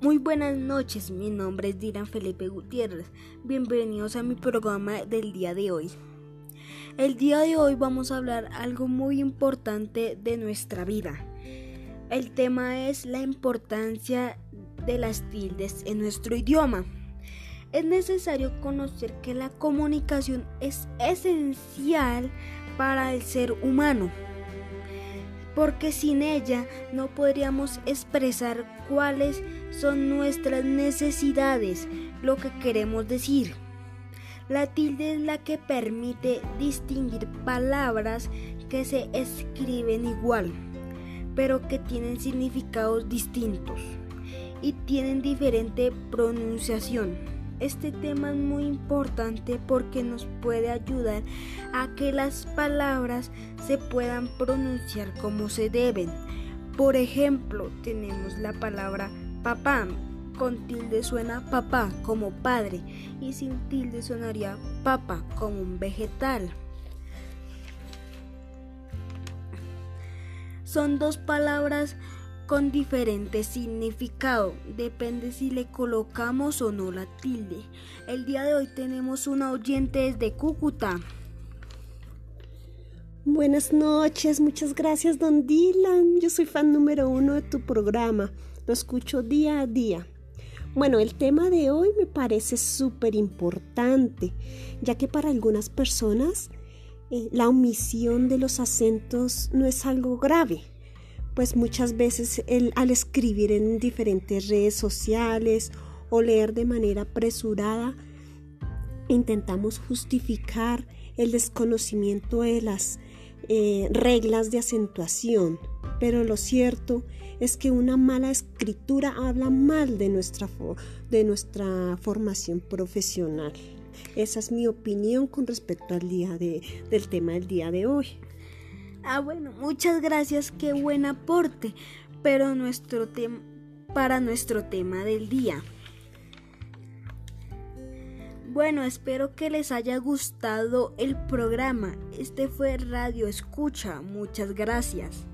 Muy buenas noches, mi nombre es Diran Felipe Gutiérrez. Bienvenidos a mi programa del día de hoy. El día de hoy vamos a hablar algo muy importante de nuestra vida. El tema es la importancia de las tildes en nuestro idioma. Es necesario conocer que la comunicación es esencial para el ser humano porque sin ella no podríamos expresar cuáles son nuestras necesidades, lo que queremos decir. La tilde es la que permite distinguir palabras que se escriben igual, pero que tienen significados distintos y tienen diferente pronunciación. Este tema es muy importante porque nos puede ayudar a que las palabras se puedan pronunciar como se deben. Por ejemplo, tenemos la palabra papá. Con tilde suena papá como padre y sin tilde sonaría papa como un vegetal. Son dos palabras con diferente significado, depende si le colocamos o no la tilde. El día de hoy tenemos una oyente desde Cúcuta. Buenas noches, muchas gracias don Dylan. Yo soy fan número uno de tu programa, lo escucho día a día. Bueno, el tema de hoy me parece súper importante, ya que para algunas personas eh, la omisión de los acentos no es algo grave pues muchas veces el, al escribir en diferentes redes sociales o leer de manera apresurada, intentamos justificar el desconocimiento de las eh, reglas de acentuación, pero lo cierto es que una mala escritura habla mal de nuestra, de nuestra formación profesional. Esa es mi opinión con respecto al día de, del tema del día de hoy. Ah, bueno, muchas gracias, qué buen aporte, pero nuestro tema para nuestro tema del día. Bueno, espero que les haya gustado el programa. Este fue Radio Escucha. Muchas gracias.